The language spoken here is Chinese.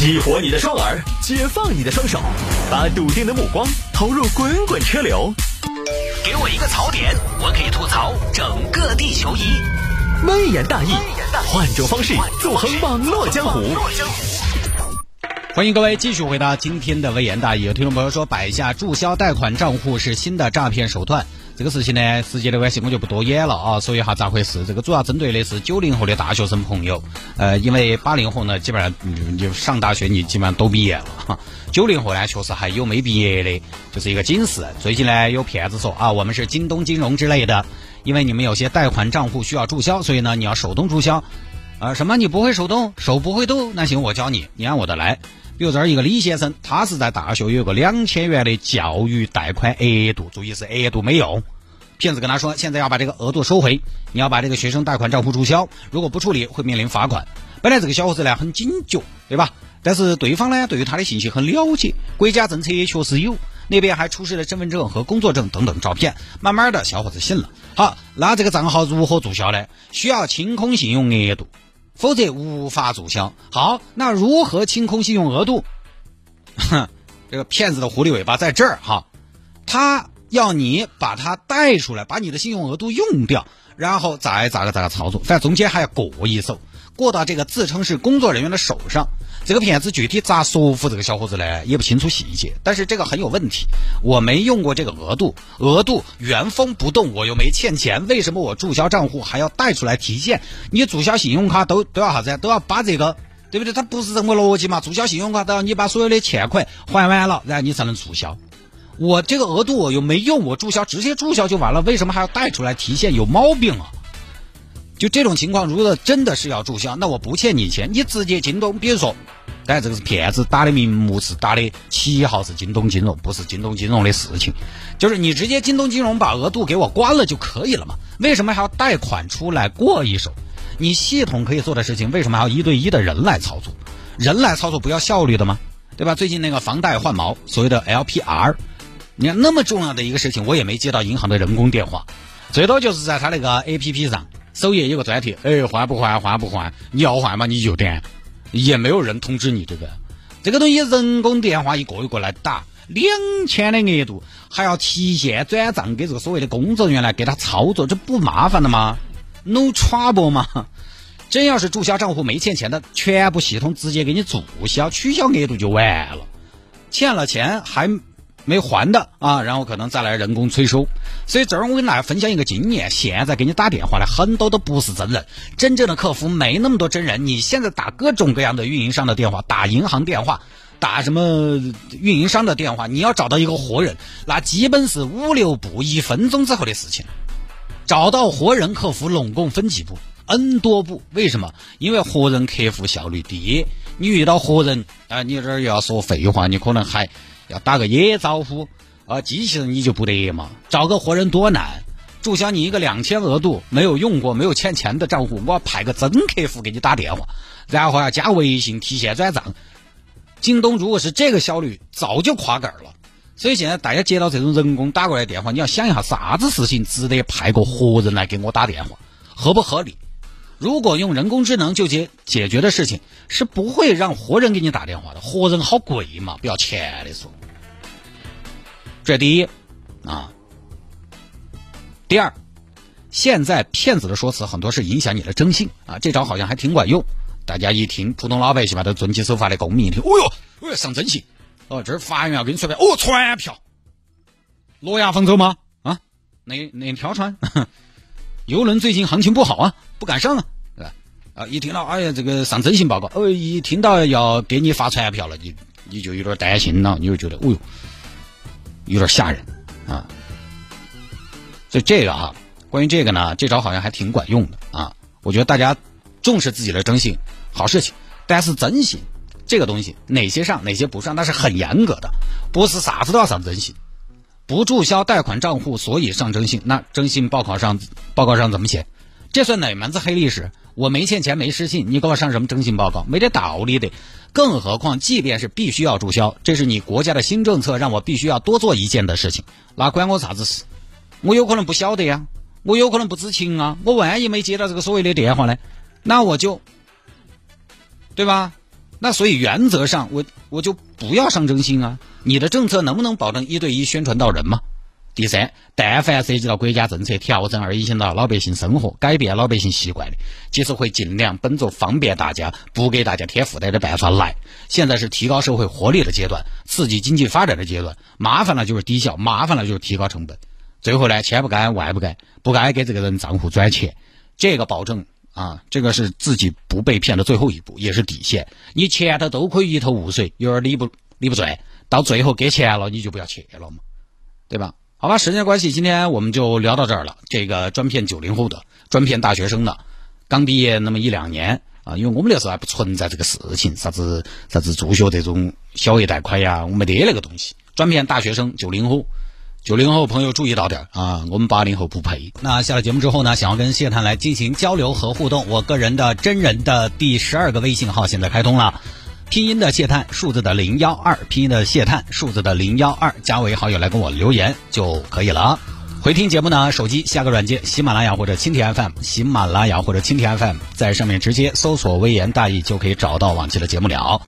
激活你的双耳，解放你的双手，把笃定的目光投入滚滚车流。给我一个槽点，我可以吐槽整个地球仪。微言大义，换种方式纵横网络江湖。欢迎各位继续回答今天的微言大义。有听众朋友说，摆下注销贷款账户是新的诈骗手段。这个事情呢，时间的关系我就不多演了啊，说一下咋回事。这个主要针对的是九零后的大学生朋友，呃，因为八零后呢，基本上你就上大学你基本上都毕业了，九零后呢确实还有没毕业的，就是一个警示。最近呢有骗子说啊，我们是京东金融之类的，因为你们有些贷款账户需要注销，所以呢你要手动注销。啊，什么你不会手动，手不会动？那行我教你，你按我的来。比如这儿一个李先生，他是在大学有个两千元的教育贷款额度，注意是额度没用。骗子跟他说，现在要把这个额度收回，你要把这个学生贷款账户注销，如果不处理会面临罚款。本来这个小伙子呢很警觉，对吧？但是对方呢对于他的信息很了解，国家政策也确实有，那边还出示了身份证和工作证等等照片。慢慢的小伙子信了。好，那这个账号如何注销呢？需要清空信用额度。否则无法注销。好，那如何清空信用额度？哼，这个骗子的狐狸尾巴在这儿哈，他要你把它带出来，把你的信用额度用掉，然后再咋个咋个操作，在中间还要过一手，过到这个自称是工作人员的手上。这个骗子具体咋说服这个小伙子呢？也不清楚细节，但是这个很有问题。我没用过这个额度，额度原封不动，我又没欠钱，为什么我注销账户还要带出来提现？你注销信用卡都都要啥子？都要把这个，对不对？它不是这么逻辑嘛？注销信用卡都要你把所有的欠款还完了，然后你才能注销。我这个额度我又没用，我注销直接注销就完了，为什么还要带出来提现？有毛病啊！就这种情况，如果真的是要注销，那我不欠你钱，你直接京东，比如说，当然这个是骗子打的名目是打的旗号是京东金融，不是京东金融的事情，就是你直接京东金融把额度给我关了就可以了嘛？为什么还要贷款出来过一手？你系统可以做的事情，为什么还要一对一的人来操作？人来操作不要效率的吗？对吧？最近那个房贷换毛，所谓的 LPR，你看那么重要的一个事情，我也没接到银行的人工电话，最多就是在他那个 APP 上。首页有个专题，哎，换不换？换不换？你要换嘛，你就点，也没有人通知你，对不对？这个东西人工电话一个一个来打，两千的额度还要提现转账给这个所谓的工作人员来给他操作，这不麻烦的吗？No trouble 吗？真要是注销账户没欠钱的，全部系统直接给你注销，取消额度就完了。欠了钱还。没还的啊，然后可能再来人工催收，所以这儿我跟大家分享一个经验：现在给你打电话的很多都不是真人，真正的客服没那么多真人。你现在打各种各样的运营商的电话，打银行电话，打什么运营商的电话，你要找到一个活人，那基本是五六步，一分钟之后的事情。找到活人客服，拢共分几步？N 多步。为什么？因为活人客服效率低。你遇到活人啊，你这儿要说废话，你可能还。要打个野招呼，啊，机器人你就不得嘛？找个活人多难？注销你一个两千额度没有用过、没有欠钱的账户，我要派个真客服给你打电话，然后要加微信提现转账。京东如果是这个效率，早就垮杆了。所以现在大家接到这种人工打过来电话，你要想一下啥子事情值得派个活人来给我打电话，合不合理？如果用人工智能就解解决的事情，是不会让活人给你打电话的。活人好贵嘛，不要钱的说。这第一，啊，第二，现在骗子的说辞很多是影响你的征信啊，这招好像还挺管用。大家一听，普通老百姓嘛都遵纪守法的公民一听，哦哟，哦上征信，哦这是法院要给你传票，哦船票，诺亚方舟吗？啊，哪哪条船？游轮最近行情不好啊，不敢上啊，对吧？啊，一听到哎呀这个上征信报告，哦一听到要给你发传票了，你你就有点担心了，你就觉得，哦哟。有点吓人啊，所以这个哈，关于这个呢，这招好像还挺管用的啊。我觉得大家重视自己的征信，好事情。但是征信这个东西，哪些上，哪些不上，那是很严格的，不是啥子都要上征信。不注销贷款账户，所以上征信。那征信报考上报告上怎么写？这算哪门子黑历史？我没欠钱，没失信，你给我上什么征信报告？没得道理的。更何况，即便是必须要注销，这是你国家的新政策，让我必须要多做一件的事情，那关我啥子事？我有可能不晓得呀，我有可能不知情啊，我万一没接到这个所谓的电话呢，那我就，对吧？那所以原则上，我我就不要上征信啊。你的政策能不能保证一对一宣传到人嘛？第三，但凡涉及到国家政策调整而影响到老百姓生活、改变老百姓习惯的，其实会尽量本着方便大家、不给大家添负担的办法来。现在是提高社会活力的阶段，刺激经济发展的阶段，麻烦了就是低效，麻烦了就是提高成本。最后呢，千不该万不该，不该给这个人账户转钱，这个保证。啊，这个是自己不被骗的最后一步，也是底线。你前头都可以一头雾水，有点理不理不转，到最后给钱了，你就不要去了嘛，对吧？好吧，时间关系，今天我们就聊到这儿了。这个专骗九零后的，专骗大学生的，刚毕业那么一两年啊，因为我们那时候还不存在这个事情，啥子啥子助学这种小额贷款呀，我没得那个东西，专骗大学生九零后。九零后朋友注意到点啊，我们八零后不配。那下了节目之后呢，想要跟谢探来进行交流和互动，我个人的真人的第十二个微信号现在开通了，拼音的谢探，数字的零幺二，拼音的谢探，数字的零幺二，加为好友来跟我留言就可以了啊。回听节目呢，手机下个软件，喜马拉雅或者蜻蜓 FM，喜马拉雅或者蜻蜓 FM，在上面直接搜索“微言大义”就可以找到往期的节目了。